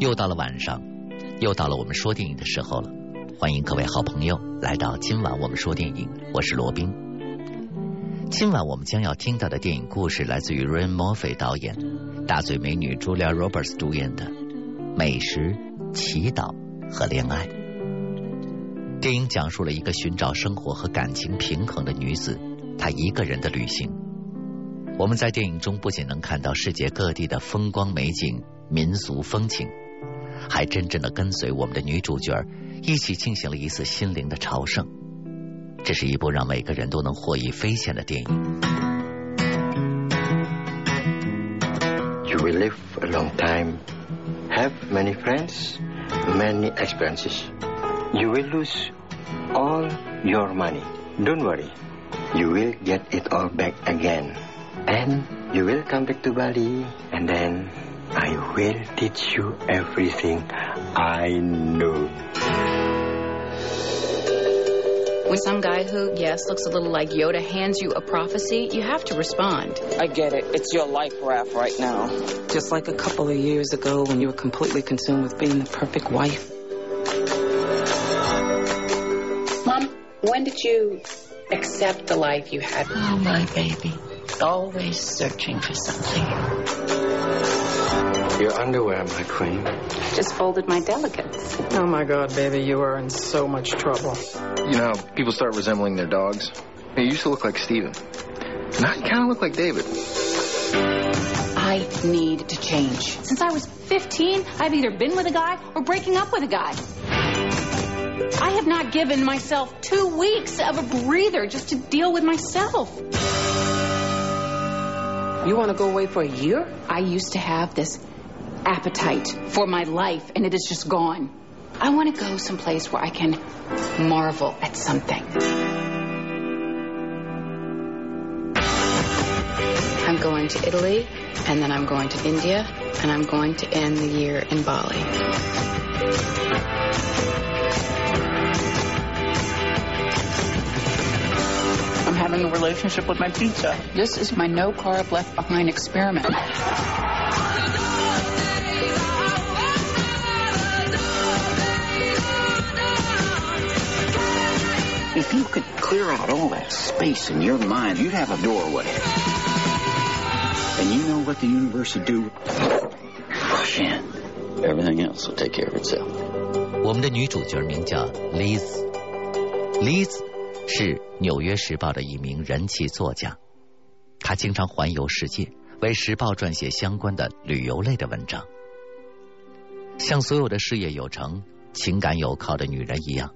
又到了晚上，又到了我们说电影的时候了。欢迎各位好朋友来到今晚我们说电影，我是罗宾。今晚我们将要听到的电影故事来自于 Ryan Murphy 导演、大嘴美女 Julia Roberts 主演的《美食、祈祷和恋爱》。电影讲述了一个寻找生活和感情平衡的女子，她一个人的旅行。我们在电影中不仅能看到世界各地的风光美景、民俗风情。还真正的跟随我们的女主角一起进行了一次心灵的朝圣。这是一部让每个人都能获益匪浅的电影。You will live a long time, have many friends, many experiences. You will lose all your money. Don't worry, you will get it all back again. And you will come back to Bali and then I will teach you everything I know. When some guy who, yes, looks a little like Yoda hands you a prophecy, you have to respond. I get it. It's your life raft right now. Just like a couple of years ago when you were completely consumed with being the perfect wife. Mom, when did you accept the life you had? Oh, my baby. Always searching for something. Your underwear, my queen. Just folded my delicates. Oh my god, baby, you are in so much trouble. You know, people start resembling their dogs. You used to look like Steven. Now you kind of look like David. I need to change. Since I was 15, I've either been with a guy or breaking up with a guy. I have not given myself two weeks of a breather just to deal with myself. You want to go away for a year? I used to have this appetite for my life, and it is just gone. I want to go someplace where I can marvel at something. I'm going to Italy, and then I'm going to India, and I'm going to end the year in Bali. I'm having a relationship with my pizza. This is my no carb left behind experiment. If you could clear out all that space in your mind, you'd have a doorway. And you know what the universe would do? Rush in. Everything else will take care of itself. 我们的女主角名叫 Liz，Liz 是《纽约时报》的一名人气作家，她经常环游世界，为时报撰写相关的旅游类的文章。像所有的事业有成、情感有靠的女人一样。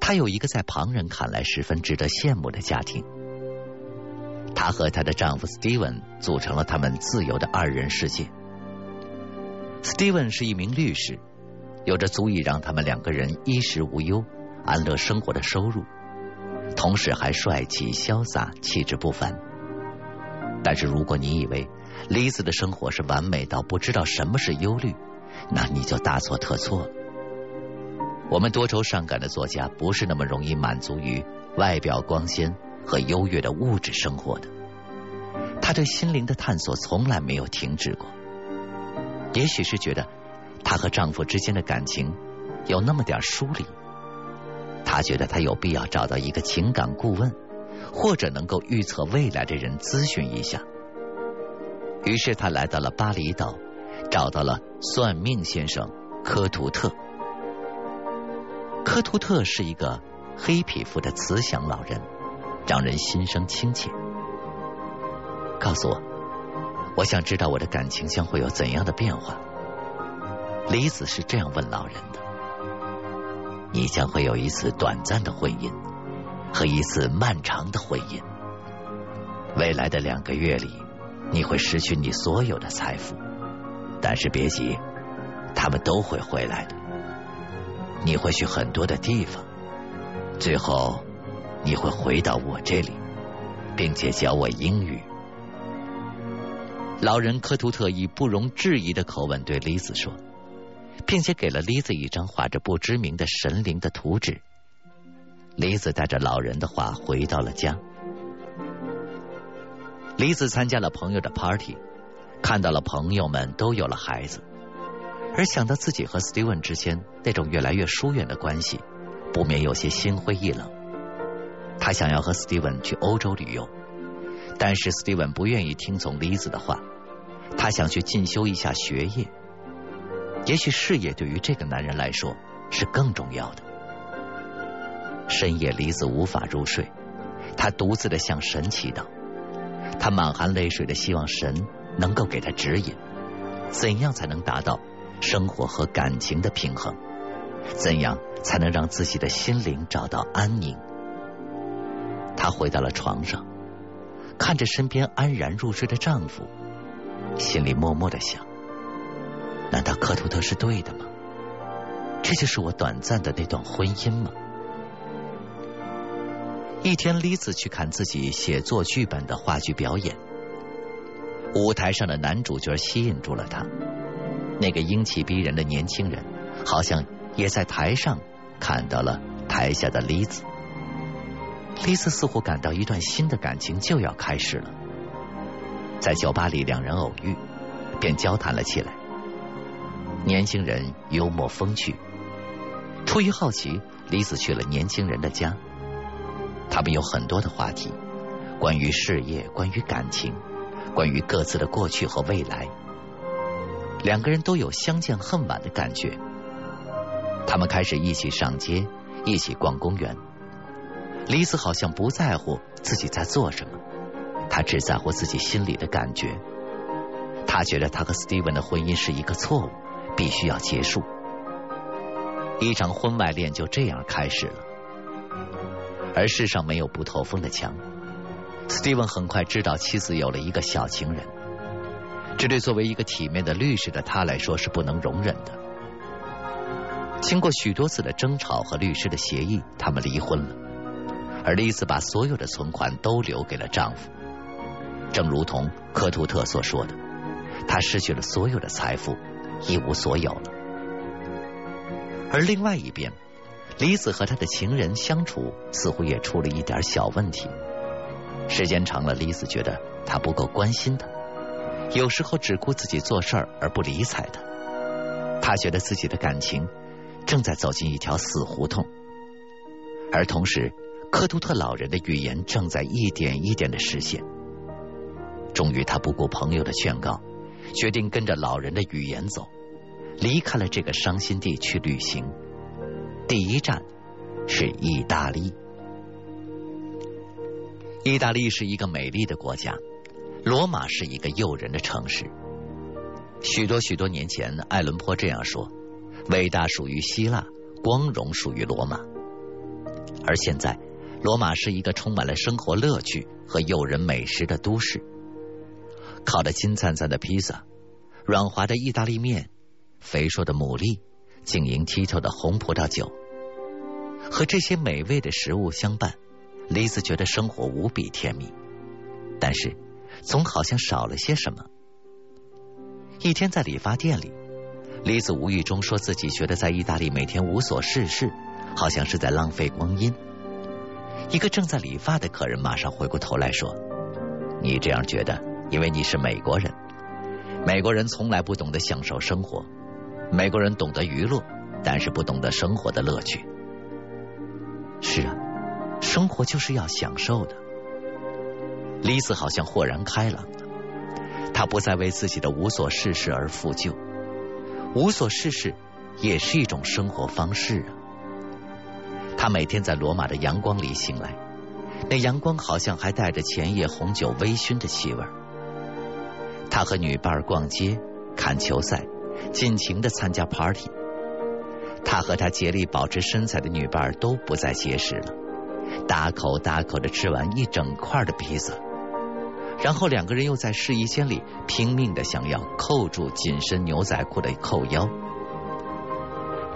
她有一个在旁人看来十分值得羡慕的家庭。她和她的丈夫 Steven 组成了他们自由的二人世界。Steven 是一名律师，有着足以让他们两个人衣食无忧、安乐生活的收入，同时还帅气潇洒、气质不凡。但是如果你以为 Liz 的生活是完美到不知道什么是忧虑，那你就大错特错了。我们多愁善感的作家不是那么容易满足于外表光鲜和优越的物质生活的，他对心灵的探索从来没有停止过。也许是觉得她和丈夫之间的感情有那么点疏离，她觉得她有必要找到一个情感顾问或者能够预测未来的人咨询一下。于是她来到了巴厘岛，找到了算命先生科图特。科图特是一个黑皮肤的慈祥老人，让人心生亲切。告诉我，我想知道我的感情将会有怎样的变化。李子是这样问老人的：“你将会有一次短暂的婚姻和一次漫长的婚姻。未来的两个月里，你会失去你所有的财富，但是别急，他们都会回来的。”你会去很多的地方，最后你会回到我这里，并且教我英语。老人科图特以不容置疑的口吻对丽子说，并且给了丽子一张画着不知名的神灵的图纸。丽子带着老人的话回到了家。丽子参加了朋友的 party，看到了朋友们都有了孩子。而想到自己和 Steven 之间那种越来越疏远的关系，不免有些心灰意冷。他想要和 Steven 去欧洲旅游，但是 Steven 不愿意听从 Liz 的话，他想去进修一下学业。也许事业对于这个男人来说是更重要的。深夜，李子无法入睡，他独自的向神祈祷，他满含泪水的希望神能够给他指引，怎样才能达到生活和感情的平衡？怎样才能让自己的心灵找到安宁？她回到了床上，看着身边安然入睡的丈夫，心里默默的想：难道克图特是对的吗？这就是我短暂的那段婚姻吗？一天，丽子去看自己写作剧本的话剧表演，舞台上的男主角吸引住了她。那个英气逼人的年轻人，好像也在台上看到了台下的李子。李子似乎感到一段新的感情就要开始了。在酒吧里，两人偶遇，便交谈了起来。年轻人幽默风趣，出于好奇，李子去了年轻人的家。他们有很多的话题，关于事业，关于感情，关于各自的过去和未来。两个人都有相见恨晚的感觉。他们开始一起上街，一起逛公园。李子好像不在乎自己在做什么，他只在乎自己心里的感觉。他觉得他和 Steven 的婚姻是一个错误，必须要结束。一场婚外恋就这样开始了。而世上没有不透风的墙。斯蒂文很快知道妻子有了一个小情人，这对作为一个体面的律师的他来说是不能容忍的。经过许多次的争吵和律师的协议，他们离婚了。而丽丝把所有的存款都留给了丈夫，正如同科图特所说的，她失去了所有的财富，一无所有了。而另外一边。李子和他的情人相处似乎也出了一点小问题。时间长了，李子觉得他不够关心他，有时候只顾自己做事儿而不理睬他。他觉得自己的感情正在走进一条死胡同，而同时，科图特老人的语言正在一点一点的实现。终于，他不顾朋友的劝告，决定跟着老人的语言走，离开了这个伤心地去旅行。第一站是意大利。意大利是一个美丽的国家，罗马是一个诱人的城市。许多许多年前，艾伦坡这样说：“伟大属于希腊，光荣属于罗马。”而现在，罗马是一个充满了生活乐趣和诱人美食的都市。烤的金灿灿的披萨，软滑的意大利面，肥硕的牡蛎。晶莹剔透的红葡萄酒，和这些美味的食物相伴，李子觉得生活无比甜蜜。但是，总好像少了些什么。一天在理发店里，李子无意中说自己觉得在意大利每天无所事事，好像是在浪费光阴。一个正在理发的客人马上回过头来说：“你这样觉得，因为你是美国人。美国人从来不懂得享受生活。”美国人懂得娱乐，但是不懂得生活的乐趣。是啊，生活就是要享受的。李子好像豁然开朗了，她不再为自己的无所事事而负疚。无所事事也是一种生活方式啊。他每天在罗马的阳光里醒来，那阳光好像还带着前夜红酒微醺的气味。他和女伴逛街、看球赛。尽情的参加 party，他和他竭力保持身材的女伴都不再节食了，大口大口的吃完一整块的披萨，然后两个人又在试衣间里拼命的想要扣住紧身牛仔裤的扣腰，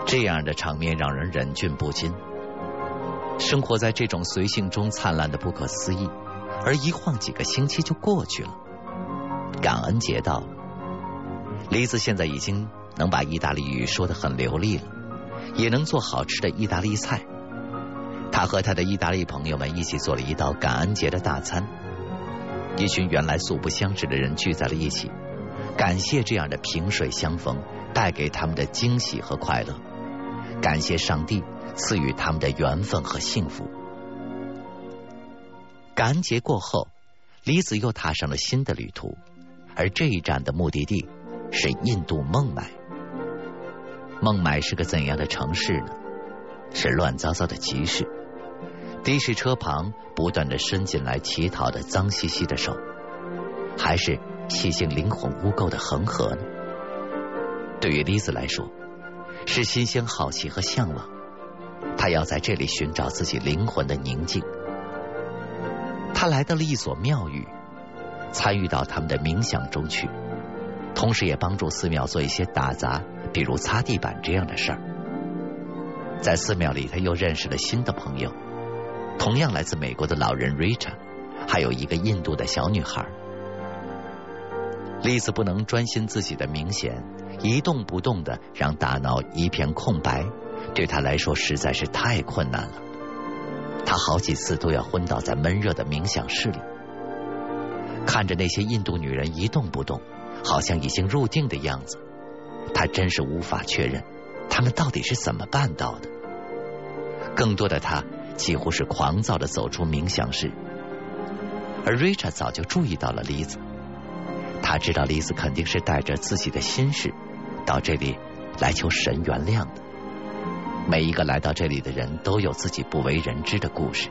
这样的场面让人忍俊不禁。生活在这种随性中灿烂的不可思议，而一晃几个星期就过去了，感恩节到了。李子现在已经能把意大利语说得很流利了，也能做好吃的意大利菜。他和他的意大利朋友们一起做了一道感恩节的大餐，一群原来素不相识的人聚在了一起，感谢这样的萍水相逢，带给他们的惊喜和快乐，感谢上帝赐予他们的缘分和幸福。感恩节过后，李子又踏上了新的旅途，而这一站的目的地是印度孟买。孟买是个怎样的城市呢？是乱糟糟的集市，的士车旁不断的伸进来乞讨的脏兮兮的手，还是细性灵魂污垢的恒河呢？对于丽子来说，是新鲜、好奇和向往。她要在这里寻找自己灵魂的宁静。她来到了一所庙宇，参与到他们的冥想中去，同时也帮助寺庙做一些打杂，比如擦地板这样的事儿。在寺庙里，他又认识了新的朋友，同样来自美国的老人 Richard，还有一个印度的小女孩。丽子不能专心自己的冥想，一动不动的让大脑一片空白，对他来说实在是太困难了。他好几次都要昏倒在闷热的冥想室里，看着那些印度女人一动不动，好像已经入定的样子，他真是无法确认。他们到底是怎么办到的？更多的他几乎是狂躁的走出冥想室，而 Richard 早就注意到了李子，他知道李子肯定是带着自己的心事到这里来求神原谅的。每一个来到这里的人都有自己不为人知的故事。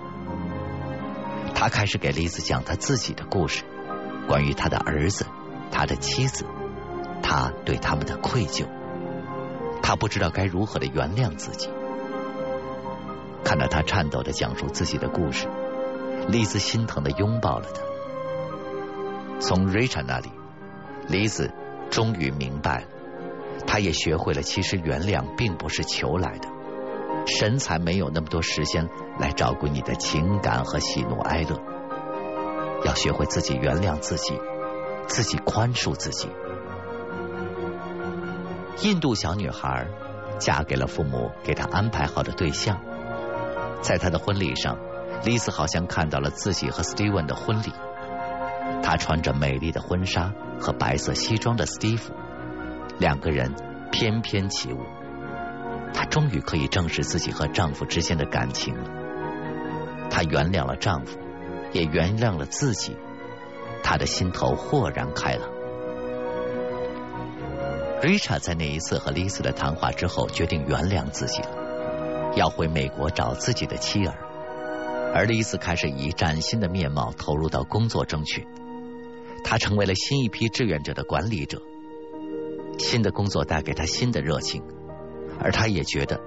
他开始给李子讲他自己的故事，关于他的儿子、他的妻子，他对他们的愧疚。他不知道该如何的原谅自己。看到他颤抖的讲述自己的故事，丽子心疼的拥抱了他。从 Richard 那里，丽子终于明白了，他也学会了，其实原谅并不是求来的，神才没有那么多时间来照顾你的情感和喜怒哀乐。要学会自己原谅自己，自己宽恕自己。印度小女孩嫁给了父母给她安排好的对象，在她的婚礼上，丽丝好像看到了自己和 Steven 的婚礼。她穿着美丽的婚纱和白色西装的 Steve，两个人翩翩起舞。她终于可以正视自己和丈夫之间的感情了。她原谅了丈夫，也原谅了自己，她的心头豁然开朗。Richard 在那一次和丽丝的谈话之后，决定原谅自己了，要回美国找自己的妻儿。而丽丝开始以崭新的面貌投入到工作中去，她成为了新一批志愿者的管理者。新的工作带给她新的热情，而她也觉得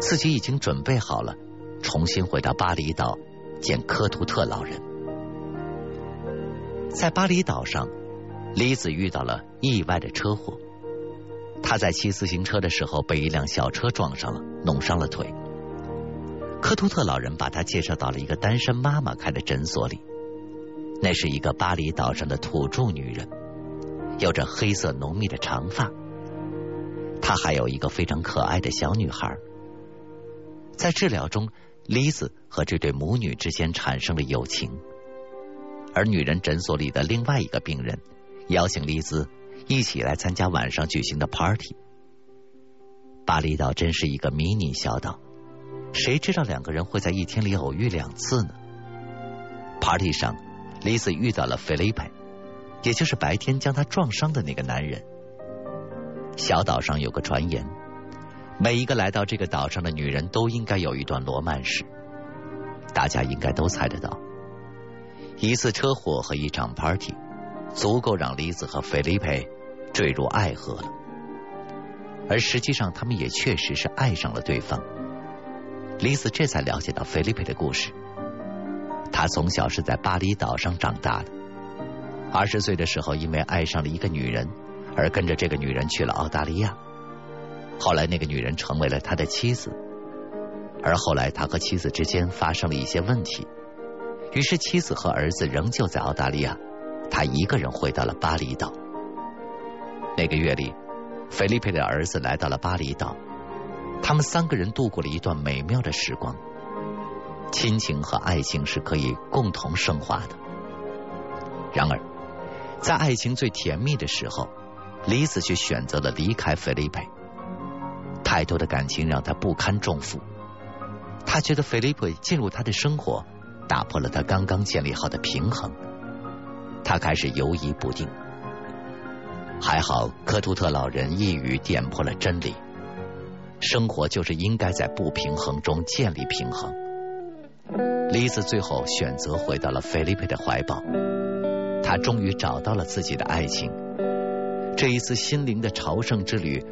自己已经准备好了，重新回到巴厘岛见科图特老人。在巴厘岛上，李子遇到了意外的车祸。他在骑自行车的时候被一辆小车撞上了，弄伤了腿。科图特老人把他介绍到了一个单身妈妈开的诊所里，那是一个巴厘岛上的土著女人，有着黑色浓密的长发。她还有一个非常可爱的小女孩。在治疗中，丽子和这对母女之间产生了友情，而女人诊所里的另外一个病人邀请丽兹。一起来参加晚上举行的 party。巴厘岛真是一个迷你小岛，谁知道两个人会在一天里偶遇两次呢？party 上，丽丝遇到了菲利佩，也就是白天将她撞伤的那个男人。小岛上有个传言，每一个来到这个岛上的女人都应该有一段罗曼史。大家应该都猜得到，一次车祸和一场 party。足够让丽子和菲利佩坠入爱河了，而实际上他们也确实是爱上了对方。丽子这才了解到菲利佩的故事。他从小是在巴厘岛上长大的，二十岁的时候因为爱上了一个女人，而跟着这个女人去了澳大利亚。后来那个女人成为了他的妻子，而后来他和妻子之间发生了一些问题，于是妻子和儿子仍旧在澳大利亚。他一个人回到了巴厘岛。那个月里，菲利佩的儿子来到了巴厘岛，他们三个人度过了一段美妙的时光。亲情和爱情是可以共同升华的。然而，在爱情最甜蜜的时候，李子却选择了离开菲利佩。太多的感情让他不堪重负，他觉得菲利佩进入他的生活，打破了他刚刚建立好的平衡。他开始犹疑不定。还好，科图特老人一语点破了真理：生活就是应该在不平衡中建立平衡。李子最后选择回到了菲利佩的怀抱，他终于找到了自己的爱情。这一次心灵的朝圣之旅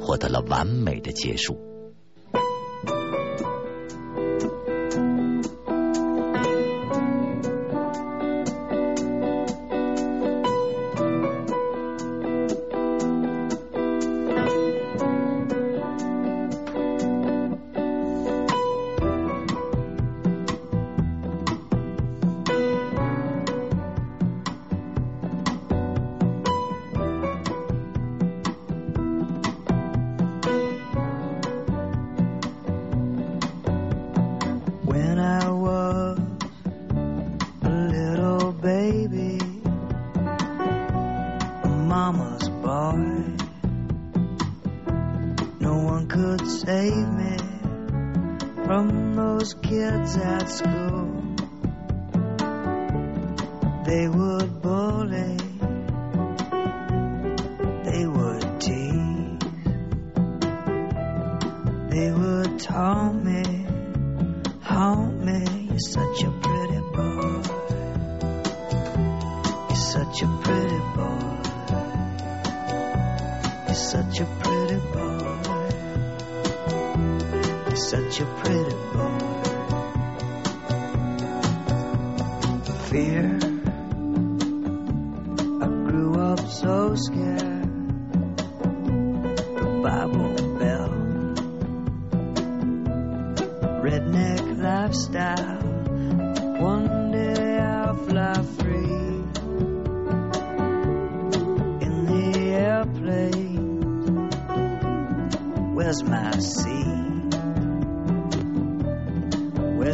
获得了完美的结束。mama's boy. No one could save me from those kids at school. They would. Such a pretty boy. Such a pretty boy. Fear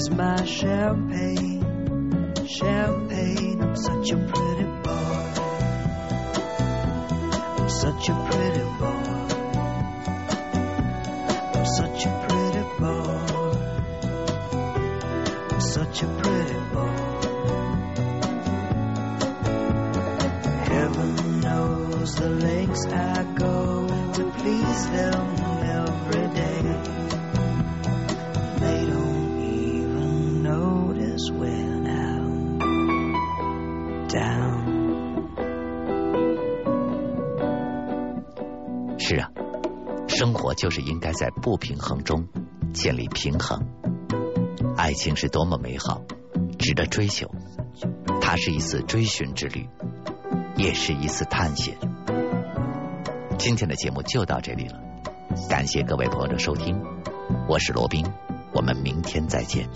Where's my champagne? Champagne, I'm such a pretty boy. I'm such a pretty boy. 是啊，生活就是应该在不平衡中建立平衡。爱情是多么美好，值得追求。它是一次追寻之旅，也是一次探险。今天的节目就到这里了，感谢各位朋友的收听，我是罗宾，我们明天再见。